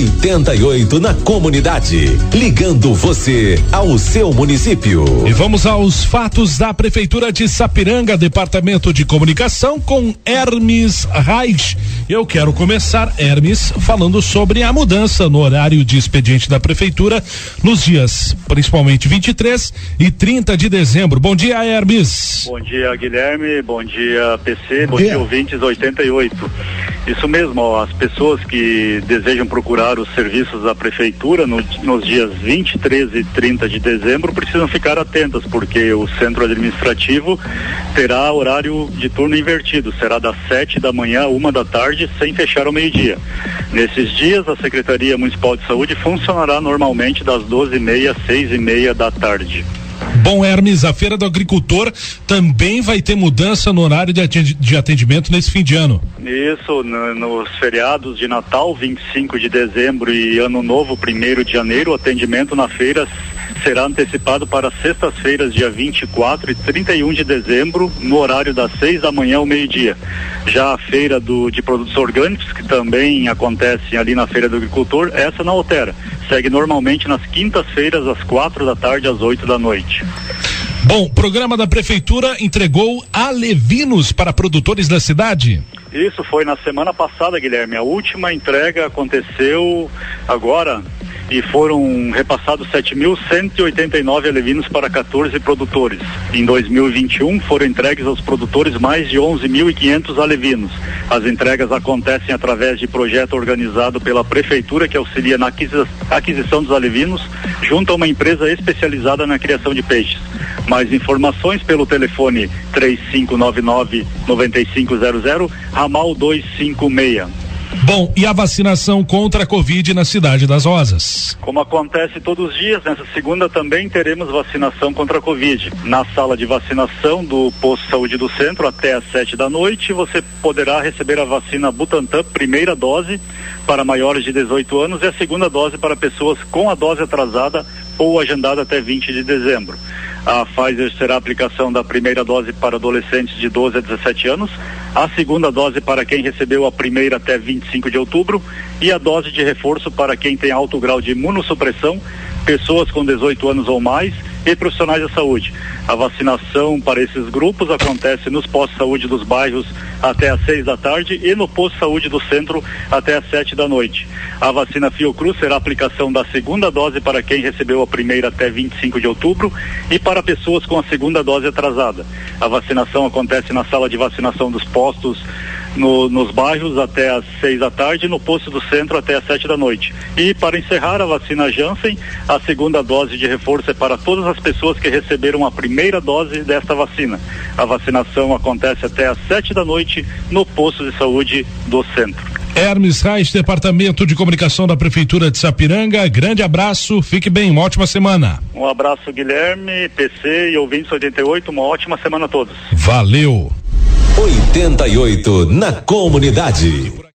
88 na comunidade. Ligando você ao seu município. E vamos aos fatos da Prefeitura de Sapiranga, Departamento de Comunicação, com Hermes Reis. Eu quero começar, Hermes, falando sobre a mudança no horário de expediente da Prefeitura nos dias, principalmente 23 e 30 de dezembro. Bom dia, Hermes. Bom dia, Guilherme. Bom dia, PC. Bom, Bom dia, ouvintes 88. Isso mesmo, as pessoas que desejam procurar os serviços da prefeitura no, nos dias 23 e 30 de dezembro precisam ficar atentas, porque o centro administrativo terá horário de turno invertido, será das 7 da manhã a uma da tarde, sem fechar ao meio-dia. Nesses dias, a Secretaria Municipal de Saúde funcionará normalmente das 12h30 às 6h30 da tarde. Bom, Hermes, a Feira do Agricultor também vai ter mudança no horário de atendimento nesse fim de ano. Isso, no, nos feriados de Natal, 25 de dezembro e Ano Novo, 1 de janeiro, o atendimento na feira será antecipado para sextas-feiras, dia 24 e 31 de dezembro, no horário das 6 da manhã ao meio-dia. Já a feira do, de produtos orgânicos, que também acontece ali na Feira do Agricultor, essa não altera. Segue normalmente nas quintas-feiras, às quatro da tarde às 8 da noite. Bom, o programa da Prefeitura entregou alevinos para produtores da cidade. Isso foi na semana passada, Guilherme. A última entrega aconteceu agora e foram repassados 7.189 alevinos para 14 produtores. Em 2021 foram entregues aos produtores mais de 11.500 alevinos. As entregas acontecem através de projeto organizado pela prefeitura que auxilia na aquisição dos alevinos junto a uma empresa especializada na criação de peixes. Mais informações pelo telefone 3599 9500 ramal 256. Bom, e a vacinação contra a Covid na cidade das Rosas? Como acontece todos os dias, nessa segunda também teremos vacinação contra a Covid. Na sala de vacinação do posto de saúde do centro, até às sete da noite, você poderá receber a vacina Butantan, primeira dose, para maiores de 18 anos, e a segunda dose para pessoas com a dose atrasada ou agendada até 20 de dezembro. A Pfizer será a aplicação da primeira dose para adolescentes de 12 a 17 anos, a segunda dose para quem recebeu a primeira até 25 de outubro e a dose de reforço para quem tem alto grau de imunossupressão, pessoas com 18 anos ou mais e profissionais da saúde. A vacinação para esses grupos acontece nos postos de saúde dos bairros até às seis da tarde e no posto de saúde do centro até às sete da noite. A vacina Fiocruz será a aplicação da segunda dose para quem recebeu a primeira até 25 de outubro e para pessoas com a segunda dose atrasada. A vacinação acontece na sala de vacinação dos postos no, nos bairros até às seis da tarde, no posto do centro até às sete da noite. E para encerrar a vacina Janssen, a segunda dose de reforço é para todas as pessoas que receberam a primeira dose desta vacina. A vacinação acontece até às sete da noite no posto de saúde do centro. Hermes Reis, Departamento de Comunicação da Prefeitura de Sapiranga. Grande abraço, fique bem, uma ótima semana. Um abraço, Guilherme, PC e ouvintes 88, uma ótima semana a todos. Valeu. 88 na comunidade.